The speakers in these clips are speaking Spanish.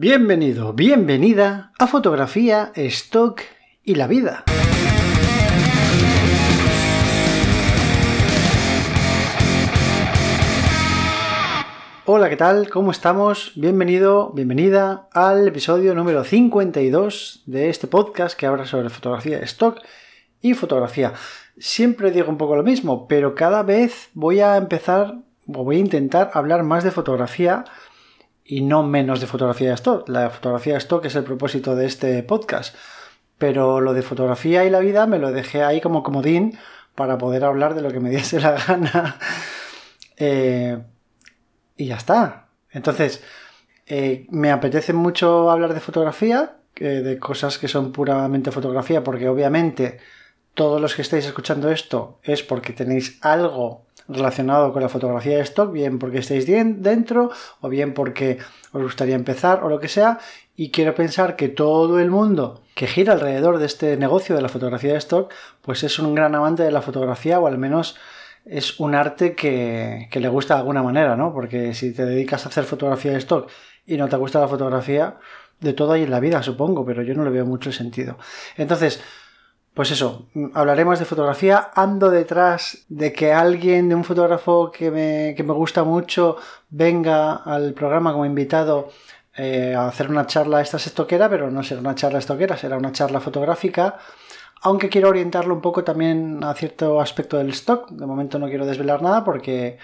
Bienvenido, bienvenida a Fotografía, Stock y la Vida. Hola, ¿qué tal? ¿Cómo estamos? Bienvenido, bienvenida al episodio número 52 de este podcast que habla sobre fotografía, stock y fotografía. Siempre digo un poco lo mismo, pero cada vez voy a empezar o voy a intentar hablar más de fotografía y no menos de fotografía de stock. La fotografía de stock es el propósito de este podcast. Pero lo de fotografía y la vida me lo dejé ahí como comodín para poder hablar de lo que me diese la gana. Eh, y ya está. Entonces, eh, me apetece mucho hablar de fotografía, de cosas que son puramente fotografía, porque obviamente todos los que estáis escuchando esto es porque tenéis algo relacionado con la fotografía de stock, bien porque estáis dentro o bien porque os gustaría empezar o lo que sea. Y quiero pensar que todo el mundo que gira alrededor de este negocio de la fotografía de stock, pues es un gran amante de la fotografía o al menos es un arte que, le gusta de alguna manera, ¿no? Porque si te dedicas a hacer fotografía de stock y no te gusta la fotografía, de todo hay en la vida, supongo, pero yo no le veo mucho sentido. Entonces, pues eso, hablaremos de fotografía. Ando detrás de que alguien, de un fotógrafo que me, gusta mucho, venga al programa como invitado eh, a hacer una charla esta estoquera, pero no será una charla estoquera, será una charla fotográfica. Aunque quiero orientarlo un poco también a cierto aspecto del stock. De momento no quiero desvelar nada porque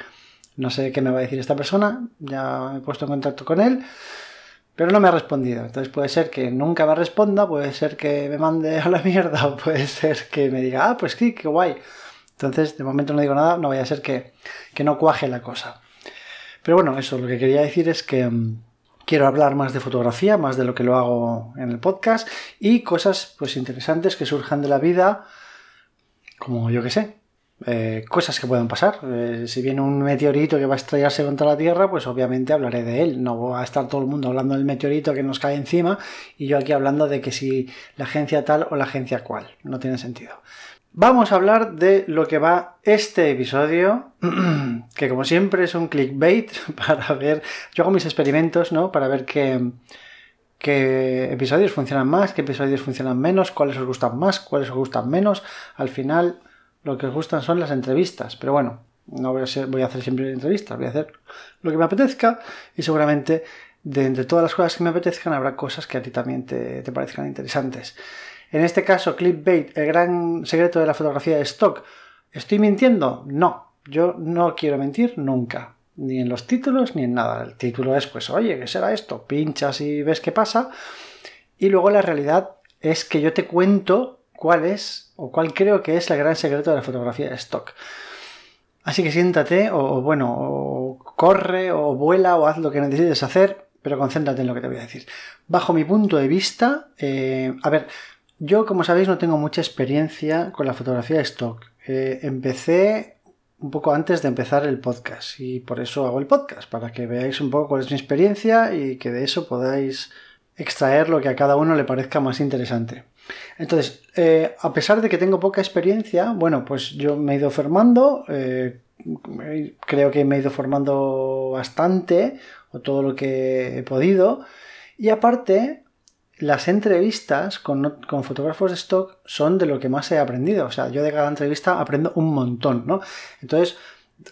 no sé qué me va a decir esta persona. Ya me he puesto en contacto con él. Pero no me ha respondido. Entonces puede ser que nunca me responda, puede ser que me mande a la mierda o puede ser que me diga, ah, pues sí, qué guay. Entonces, de momento no digo nada, no vaya a ser que, no cuaje la cosa. Pero bueno, eso, lo que quería decir es que mm, quiero hablar más de fotografía, más de lo que lo hago en el podcast y cosas pues interesantes que surjan de la vida, como yo que sé, eh, cosas que pueden pasar. Eh, si viene un meteorito que va a estrellarse contra la Tierra, pues obviamente hablaré de él. No va a estar todo el mundo hablando del meteorito que nos cae encima y yo aquí hablando de que si la agencia tal o la agencia cual. No tiene sentido. Vamos a hablar de lo que va este episodio, que como siempre es un clickbait para ver, yo hago mis experimentos, ¿no? Para ver qué, qué episodios funcionan más, qué episodios funcionan menos, cuáles os gustan más, cuáles os gustan menos. Al final lo que gustan son las entrevistas, pero bueno, no voy a, a hacer siempre entrevistas, voy a hacer lo que me apetezca y seguramente de entre todas las cosas que me apetezcan habrá cosas que a ti también te, te parezcan interesantes. En este caso, clickbait, el gran secreto de la fotografía de stock. ¿Estoy mintiendo? No, yo no quiero mentir nunca, ni en los títulos ni en nada. El título es, pues, oye, ¿qué será esto? Pinchas y ves qué pasa. Y luego la realidad es que yo te cuento cuál es o cuál creo que es el gran secreto de la fotografía de stock. Así que siéntate o, bueno, o corre o vuela o haz lo que necesites hacer, pero concéntrate en lo que te voy a decir. Bajo mi punto de vista, eh, a ver, yo como sabéis no tengo mucha experiencia con la fotografía de stock. Eh, empecé un poco antes de empezar el podcast y por eso hago el podcast, para que veáis un poco cuál es mi experiencia y que de eso podáis extraer lo que a cada uno le parezca más interesante. Entonces, eh, a pesar de que tengo poca experiencia, bueno, pues yo me he ido formando, eh, creo que me he ido formando bastante, o todo lo que he podido, y aparte, las entrevistas con, con, fotógrafos de stock son de lo que más he aprendido. O sea, yo de cada entrevista aprendo un montón, ¿no? Entonces,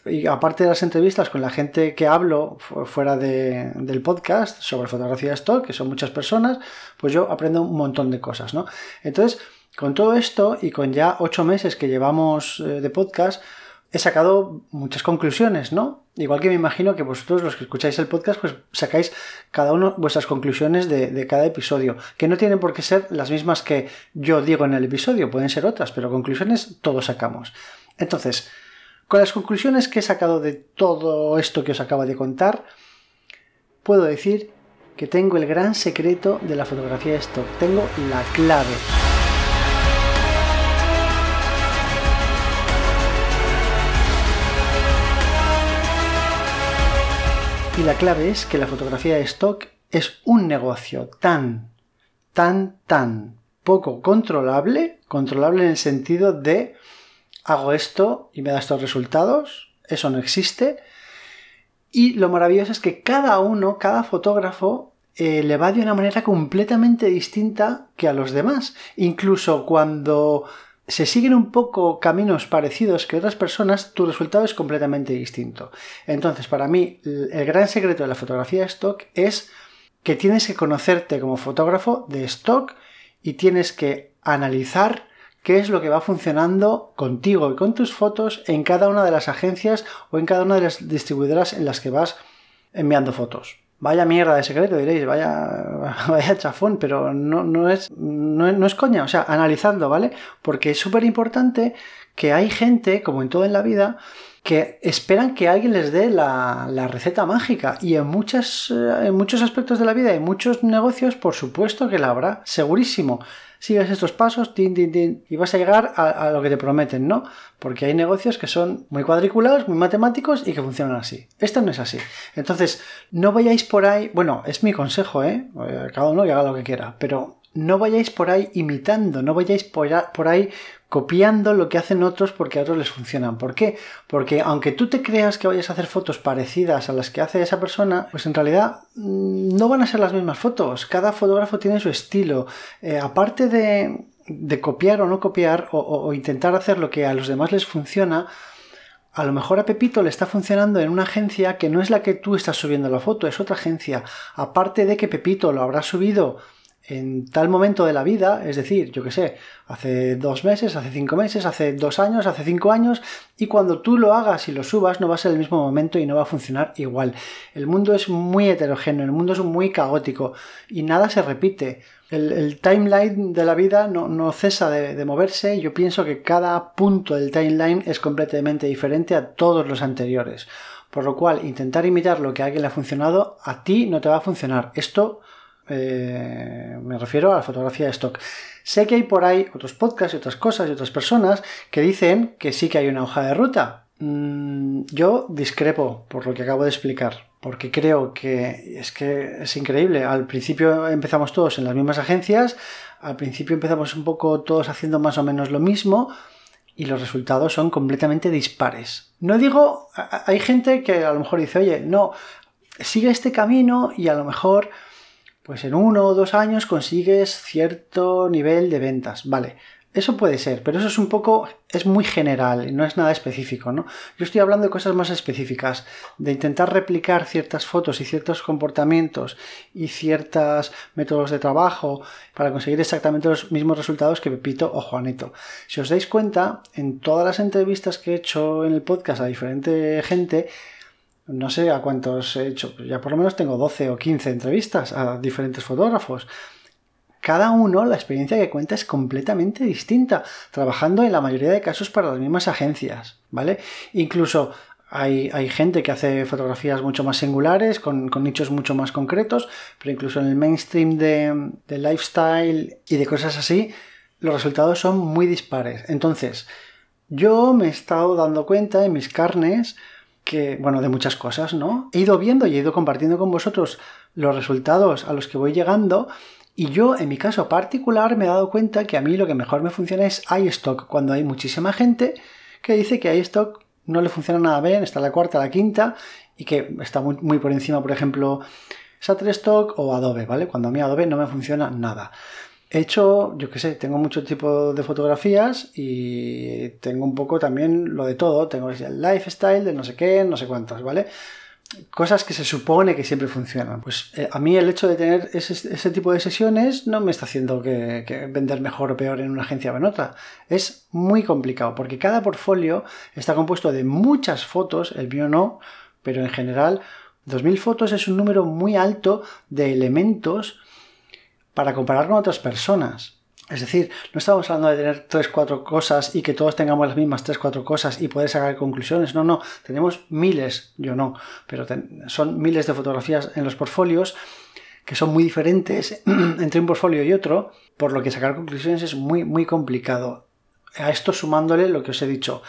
y aparte de las entrevistas con la gente que hablo fuera del podcast sobre fotografía de stock, que son muchas personas, pues yo aprendo un montón de cosas, ¿no? Entonces, con todo esto y con ya ocho meses que llevamos eh, de podcast, he sacado muchas conclusiones, ¿no? Igual que me imagino que vosotros, los que escucháis el podcast, pues sacáis cada uno vuestras conclusiones de, de, cada episodio, que no tienen por qué ser las mismas que yo digo en el episodio, pueden ser otras, pero conclusiones todos sacamos. Entonces, con las conclusiones que he sacado de todo esto que os acabo de contar, puedo decir que tengo el gran secreto de la fotografía de stock, tengo la clave. Y la clave es que la fotografía de stock es un negocio tan, tan, tan poco controlable, controlable en el sentido de hago esto y me da estos resultados, eso no existe. Y lo maravilloso es que cada uno, cada fotógrafo, eh, le va de una manera completamente distinta que a los demás. Incluso cuando se siguen un poco caminos parecidos que otras personas, tu resultado es completamente distinto. Entonces, para mí, el gran secreto de la fotografía de stock es que tienes que conocerte como fotógrafo de stock y tienes que analizar qué es lo que va funcionando contigo y con tus fotos en cada una de las agencias o en cada una de las distribuidoras en las que vas enviando fotos. Vaya mierda de secreto, diréis, vaya, vaya chafón, pero no, no, es, no, es coña, o sea, analizando, ¿vale? Porque es súper importante que hay gente, como en todo en la vida, que esperan que alguien les dé la, la receta mágica. Y en, muchas, eh, en muchos aspectos de la vida, en muchos negocios, por supuesto que la habrá, segurísimo sigues estos pasos, tin, tin, tin, y vas a llegar a, lo que te prometen, ¿no? Porque hay negocios que son muy cuadriculados, muy matemáticos y que funcionan así. Esto no es así. Entonces, no vayáis por ahí, bueno, es mi consejo, ¿eh? eh cada uno que haga lo que quiera, pero no vayáis por ahí imitando, no vayáis por ahí copiando lo que hacen otros porque a otros les funcionan. ¿Por qué? Porque aunque tú te creas que vayas a hacer fotos parecidas a las que hace esa persona, pues en realidad mm, no van a ser las mismas fotos. Cada fotógrafo tiene su estilo. Eh, aparte de, copiar o no copiar o, intentar hacer lo que a los demás les funciona, a lo mejor a Pepito le está funcionando en una agencia que no es la que tú estás subiendo la foto, es otra agencia. Aparte de que Pepito lo habrá subido en tal momento de la vida, es decir, yo que sé, hace dos meses, hace cinco meses, hace dos años, hace cinco años, y cuando tú lo hagas y lo subas no va a ser el mismo momento y no va a funcionar igual. El mundo es muy heterogéneo, el mundo es muy caótico y nada se repite. El, timeline de la vida no, cesa de, de moverse. Yo pienso que cada punto del timeline es completamente diferente a todos los anteriores. Por lo cual, intentar imitar lo que a alguien le ha funcionado, a ti no te va a funcionar. Esto eh, me refiero a la fotografía de stock. Sé que hay por ahí otros podcasts y otras cosas y otras personas que dicen que sí que hay una hoja de ruta. Mm, yo discrepo por lo que acabo de explicar, porque creo que es que es increíble. Al principio empezamos todos en las mismas agencias, al principio empezamos un poco todos haciendo más o menos lo mismo y los resultados son completamente dispares. No digo, hay gente que a lo mejor dice, oye, no, sigue este camino y a lo mejor pues en uno o dos años consigues cierto nivel de ventas. Vale, eso puede ser, pero eso es un poco, es muy general, no es nada específico, ¿no? Yo estoy hablando de cosas más específicas, de intentar replicar ciertas fotos y ciertos comportamientos y ciertos métodos de trabajo para conseguir exactamente los mismos resultados que Pepito o Juanito. Si os dais cuenta, en todas las entrevistas que he hecho en el podcast a diferente gente, no sé a cuántos he hecho, ya por lo menos tengo 12 o 15 entrevistas a diferentes fotógrafos. Cada uno, la experiencia que cuenta es completamente distinta, trabajando en la mayoría de casos para las mismas agencias, ¿vale? Incluso hay, gente que hace fotografías mucho más singulares, con, nichos mucho más concretos, pero incluso en el mainstream de, de lifestyle y de cosas así, los resultados son muy dispares. Entonces, yo me he estado dando cuenta en mis carnes que, bueno, de muchas cosas, ¿no? He ido viendo y he ido compartiendo con vosotros los resultados a los que voy llegando y yo, en mi caso particular, me he dado cuenta que a mí lo que mejor me funciona es iStock, cuando hay muchísima gente que dice que iStock no le funciona nada bien, está la cuarta, la quinta, y que está muy, muy por encima, por ejemplo, Shutterstock o Adobe, ¿vale? Cuando a mí Adobe no me funciona nada. He hecho, yo qué sé, tengo mucho tipo de fotografías y tengo un poco también lo de todo. Tengo el lifestyle de no sé qué, no sé cuántos, ¿vale? Cosas que se supone que siempre funcionan. Pues eh, a mí el hecho de tener ese, tipo de sesiones no me está haciendo que, que, vender mejor o peor en una agencia o en otra. Es muy complicado porque cada portfolio está compuesto de muchas fotos, el mío no, pero en general 2.000 fotos es un número muy alto de elementos para comparar con otras personas. Es decir, no estamos hablando de tener tres, cuatro cosas y que todos tengamos las mismas tres, cuatro cosas y poder sacar conclusiones. No, no, tenemos miles, yo no, pero son miles de fotografías en los portfolios que son muy diferentes entre un portfolio y otro, por lo que sacar conclusiones es muy, muy complicado. A esto sumándole lo que os he dicho,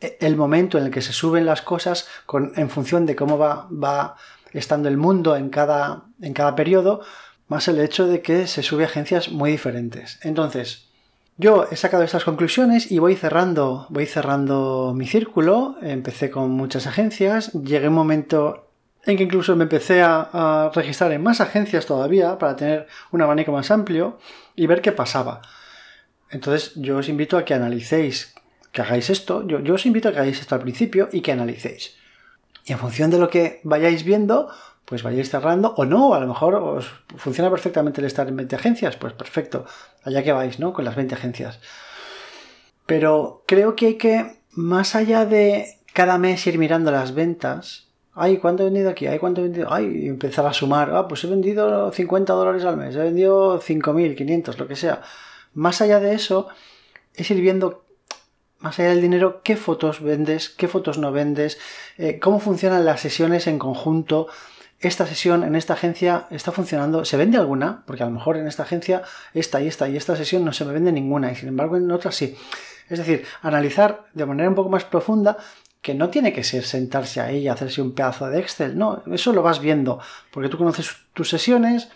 e, el momento en el que se suben las cosas con, en función de cómo va, va estando el mundo en cada, en cada periodo, más el hecho de que se sube a agencias muy diferentes. Entonces, yo he sacado estas conclusiones y voy cerrando, voy cerrando mi círculo. Empecé con muchas agencias, llegué un momento en que incluso me empecé a, registrar en más agencias todavía para tener un abanico más amplio y ver qué pasaba. Entonces yo os invito a que analicéis, que hagáis esto, yo, yo os invito a que hagáis esto al principio y que analicéis. Y en función de lo que vayáis viendo, pues vayáis cerrando o no, a lo mejor os funciona perfectamente el estar en 20 agencias, pues perfecto, allá que vais, ¿no? Con las 20 agencias. Pero creo que hay que, más allá de cada mes ir mirando las ventas, ay, ¿cuánto he vendido aquí? Ay, ¿cuánto he vendido? Ay, y empezar a sumar, ah, pues he vendido 50 dólares al mes, he vendido 5.000, lo que sea. Más allá de eso, es ir viendo más allá del dinero, qué fotos vendes, qué fotos no vendes, eh, cómo funcionan las sesiones en conjunto, esta sesión en esta agencia está funcionando, ¿se vende alguna? Porque a lo mejor en esta agencia esta y esta y esta sesión no se me vende ninguna y sin embargo en otras sí. Es decir, analizar de manera un poco más profunda que no tiene que ser sentarse ahí y hacerse un pedazo de Excel, no, eso lo vas viendo, porque tú conoces tus sesiones,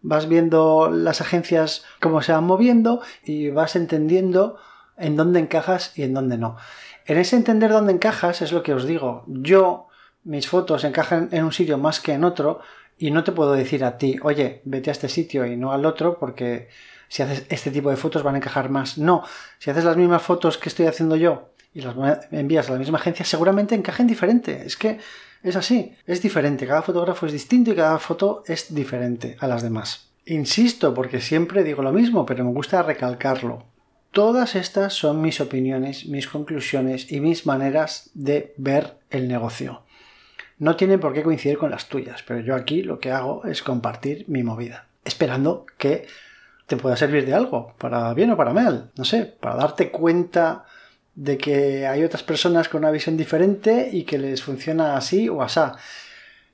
vas viendo las agencias cómo se van moviendo y vas entendiendo en dónde encajas y en dónde no. En ese entender dónde encajas es lo que os digo. Yo mis fotos encajan en un sitio más que en otro y no te puedo decir a ti, oye, vete a este sitio y no al otro porque si haces este tipo de fotos van a encajar más. No, si haces las mismas fotos que estoy haciendo yo y las envías a la misma agencia, seguramente encajen diferente. Es que es así, es diferente. Cada fotógrafo es distinto y cada foto es diferente a las demás. Insisto, porque siempre digo lo mismo, pero me gusta recalcarlo. Todas estas son mis opiniones, mis conclusiones y mis maneras de ver el negocio no tienen por qué coincidir con las tuyas, pero yo aquí lo que hago es compartir mi movida, esperando que te pueda servir de algo, para bien o para mal, no sé, para darte cuenta de que hay otras personas con una visión diferente y que les funciona así o asá.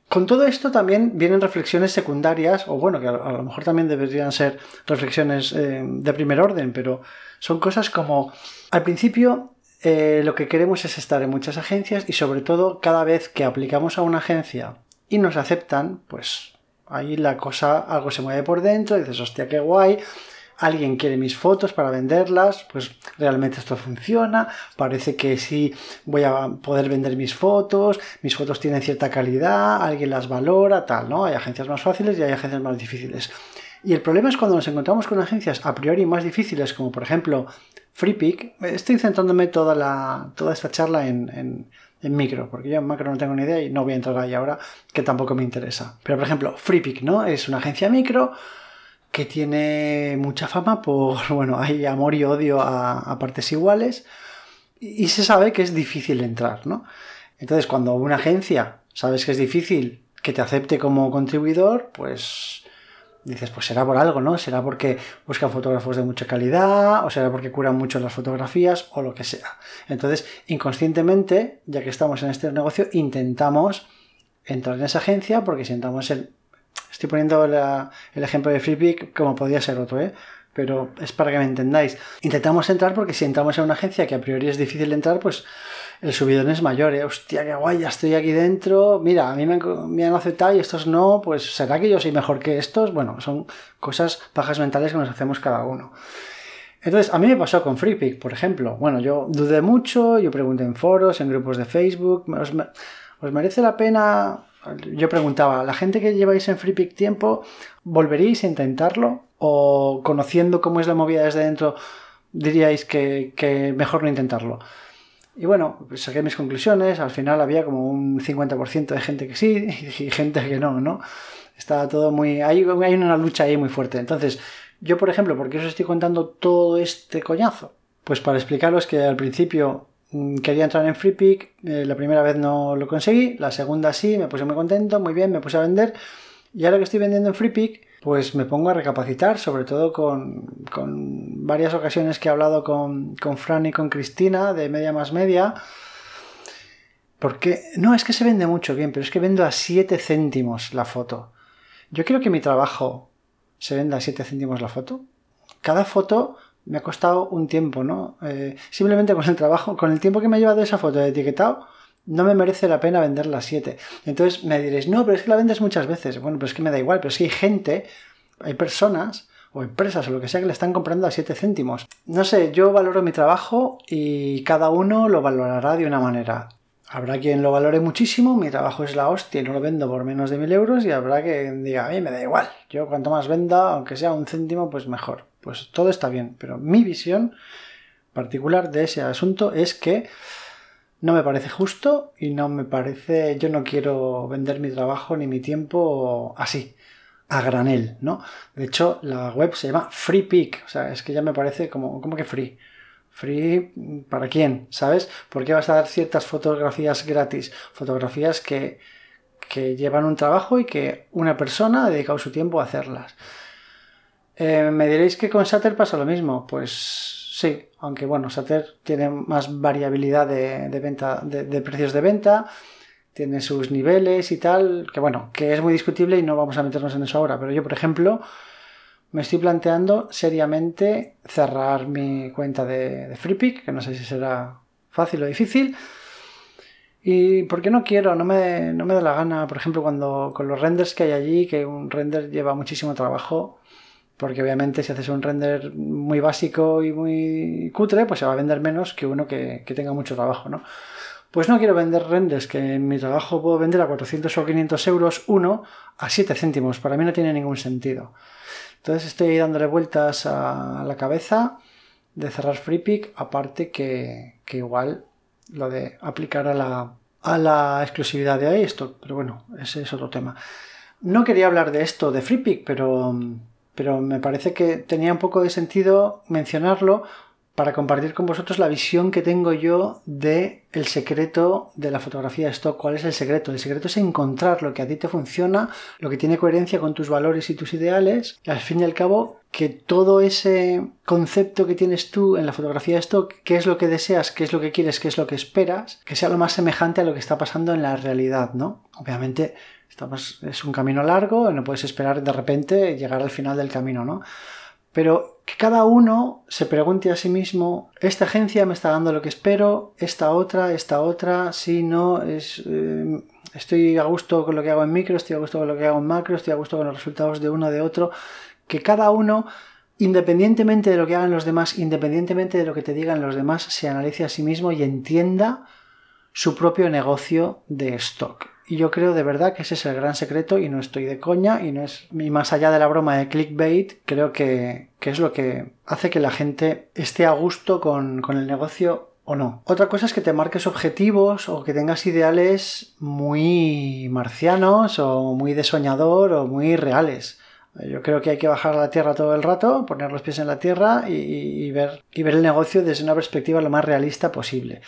Con todo esto también vienen reflexiones secundarias, o bueno, que a lo mejor también deberían ser reflexiones eh, de primer orden, pero son cosas como, al principio eh, lo que queremos es estar en muchas agencias y sobre todo cada vez que aplicamos a una agencia y nos aceptan, pues ahí la cosa, algo se mueve por dentro, dices, hostia, qué guay, alguien quiere mis fotos para venderlas, pues realmente esto funciona, parece que sí voy a poder vender mis fotos, mis fotos tienen cierta calidad, alguien las valora, tal, ¿no? Hay agencias más fáciles y hay agencias más difíciles. Y el problema es cuando nos encontramos con agencias a priori más difíciles, como por ejemplo FreePick, estoy centrándome toda, la, toda esta charla en, micro, porque yo en macro no tengo ni idea y no voy a entrar ahí ahora, que tampoco me interesa. Pero por ejemplo, FreePick, ¿no? Es una agencia micro que tiene mucha fama por, bueno, hay amor y odio a, partes iguales y, se sabe que es difícil entrar, ¿no? Entonces, cuando una agencia sabes que es difícil que te acepte como contribuidor, pues dices, pues será por algo, ¿no? Será porque buscan fotógrafos de mucha calidad, o será porque curan mucho las fotografías, o lo que sea. Entonces, inconscientemente, ya que estamos en este negocio, intentamos entrar en esa agencia porque si entramos en... Estoy poniendo el ejemplo de FreePick como podría ser otro, ¿eh? Pero es para que me entendáis. Intentamos entrar porque si entramos en una agencia que a priori es difícil entrar, pues el subidón es mayor, ¿eh? Hostia, qué guay, ya estoy aquí dentro. Mira, a mí me, han aceptado y estos no, pues ¿será que yo soy mejor que estos? Bueno, son cosas pajas mentales que nos hacemos cada uno. Entonces, a mí me pasó con FreePick, por ejemplo. Bueno, yo dudé mucho, yo pregunté en foros, en grupos de Facebook, ¿os, ¿os merece la pena? Yo preguntaba, ¿la gente que lleváis en FreePick tiempo, volveríais a intentarlo? ¿O conociendo cómo es la movida desde dentro, diríais que mejor no intentarlo? Y bueno, pues saqué mis conclusiones, al final había como un 50% de gente que sí y gente que no, ¿no? Estaba todo muy... Hay, hay una lucha ahí muy fuerte. Entonces, yo por ejemplo, ¿por qué os estoy contando todo este coñazo? Pues para explicaros que al principio mm, quería entrar en FreePick, eh, la primera vez no lo conseguí, la segunda sí, me puse muy contento, muy bien, me puse a vender. Y ahora que estoy vendiendo en FreePick, pues me pongo a recapacitar, sobre todo con, varias ocasiones que he hablado con, con Fran y con Cristina de Media Más Media. Porque, no, es que se vende mucho bien, pero es que vendo a 7 céntimos la foto. Yo quiero que mi trabajo se venda a 7 céntimos la foto. Cada foto me ha costado un tiempo, ¿no? Eh, simplemente con el trabajo, con el tiempo que me ha llevado esa foto de etiquetado, no me merece la pena vender las 7. Entonces me diréis, no, pero es que la vendes muchas veces. Bueno, pero es que me da igual, pero es que hay gente, hay personas o empresas o lo que sea que le están comprando a 7 céntimos. No sé, yo valoro mi trabajo y cada uno lo valorará de una manera. Habrá quien lo valore muchísimo, mi trabajo es la hostia y no lo vendo por menos de mil euros y habrá quien diga, a mí me da igual, yo cuanto más venda, aunque sea un céntimo, pues mejor. Pues todo está bien, pero mi visión particular de ese asunto es que no me parece justo y no me parece, yo no quiero vender mi trabajo ni mi tiempo así, a granel, ¿no? De hecho, la web se llama Free o sea, es que ya me parece como, como que free. Free, ¿para quién? ¿Sabes? ¿Por qué vas a dar ciertas fotografías gratis? Fotografías que, llevan un trabajo y que una persona ha dedicado su tiempo a hacerlas. Eh, ¿Me diréis que con Sater pasa lo mismo? Pues sí, aunque bueno, Sater tiene más variabilidad de, venta, de, precios de venta, tiene sus niveles y tal, que bueno, que es muy discutible y no vamos a meternos en eso ahora, pero yo, por ejemplo, me estoy planteando seriamente cerrar mi cuenta de, FreePic, que no sé si será fácil o difícil. Y porque no quiero, no me, no me da la gana, por ejemplo, cuando con los renders que hay allí, que un render lleva muchísimo trabajo, porque obviamente si haces un render muy básico y muy cutre, pues se va a vender menos que uno que, que tenga mucho trabajo, ¿no? Pues no quiero vender renders que en mi trabajo puedo vender a 400 o 500 euros uno a 7 céntimos. Para mí no tiene ningún sentido. Entonces estoy dándole vueltas a la cabeza de cerrar FreePick, aparte que, igual lo de aplicar a la, a la exclusividad de iStock, pero bueno, ese es otro tema. No quería hablar de esto de FreePick, pero, pero me parece que tenía un poco de sentido mencionarlo para compartir con vosotros la visión que tengo yo de el secreto de la fotografía stock. ¿Cuál es el secreto? El secreto es encontrar lo que a ti te funciona, lo que tiene coherencia con tus valores y tus ideales, y al fin y al cabo que todo ese concepto que tienes tú en la fotografía stock, qué es lo que deseas, qué es lo que quieres, qué es lo que esperas, que sea lo más semejante a lo que está pasando en la realidad, ¿no? Obviamente es un camino largo, no puedes esperar de repente llegar al final del camino, ¿no? Pero que cada uno se pregunte a sí mismo, esta agencia me está dando lo que espero, esta otra, esta otra, si no, es, eh, estoy a gusto con lo que hago en micro, estoy a gusto con lo que hago en macro, estoy a gusto con los resultados de uno de otro, que cada uno, independientemente de lo que hagan los demás, independientemente de lo que te digan los demás, se analice a sí mismo y entienda su propio negocio de stock. Y yo creo de verdad que ese es el gran secreto y no estoy de coña y no es y más allá de la broma de clickbait, creo que, es lo que hace que la gente esté a gusto con, con el negocio o no. Otra cosa es que te marques objetivos o que tengas ideales muy marcianos o muy de soñador o muy reales. Yo creo que hay que bajar a la tierra todo el rato, poner los pies en la tierra y, ver, y ver el negocio desde una perspectiva lo más realista posible.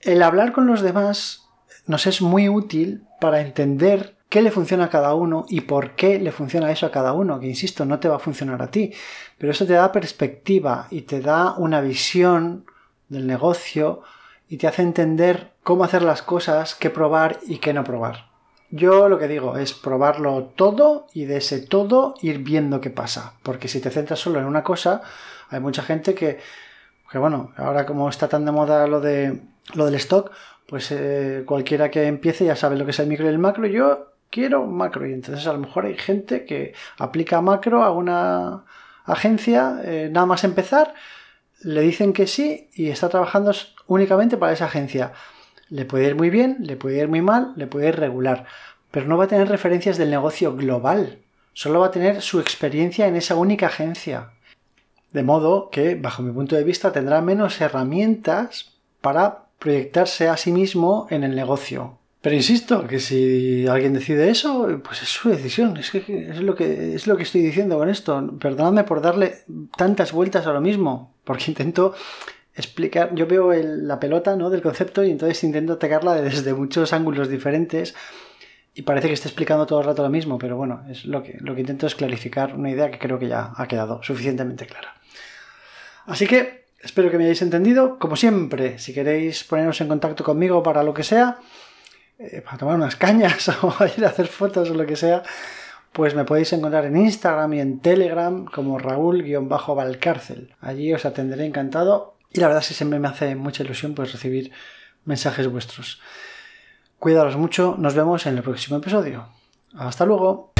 El hablar con los demás nos es muy útil para entender qué le funciona a cada uno y por qué le funciona eso a cada uno, que insisto, no te va a funcionar a ti, pero eso te da perspectiva y te da una visión del negocio y te hace entender cómo hacer las cosas, qué probar y qué no probar. Yo lo que digo es probarlo todo y de ese todo ir viendo qué pasa, porque si te centras solo en una cosa, hay mucha gente que, que bueno, ahora como está tan de moda lo de lo del stock, pues eh, cualquiera que empiece ya sabe lo que es el micro y el macro. Yo quiero macro y entonces a lo mejor hay gente que aplica macro a una agencia, eh, nada más empezar, le dicen que sí y está trabajando únicamente para esa agencia. Le puede ir muy bien, le puede ir muy mal, le puede ir regular, pero no va a tener referencias del negocio global. Solo va a tener su experiencia en esa única agencia. De modo que, bajo mi punto de vista, tendrá menos herramientas para proyectarse a sí mismo en el negocio. Pero insisto, que si alguien decide eso, pues es su decisión. Es, lo, que, es lo que estoy diciendo con esto. Perdonadme por darle tantas vueltas a lo mismo, porque intento explicar, yo veo la pelota ¿no? del concepto y entonces intento atacarla desde muchos ángulos diferentes y parece que esté explicando todo el rato lo mismo, pero bueno, es lo que, lo que intento es clarificar una idea que creo que ya ha quedado suficientemente clara. Así que Espero que me hayáis entendido. Como siempre, si queréis poneros en contacto conmigo para lo que sea, eh, para tomar unas cañas o ir a hacer fotos o lo que sea, pues me podéis encontrar en Instagram y en Telegram como Raúl-Valcárcel. Allí os atenderé encantado y la verdad es que siempre me hace mucha ilusión pues recibir mensajes vuestros. Cuidaros mucho, nos vemos en el próximo episodio. Hasta luego.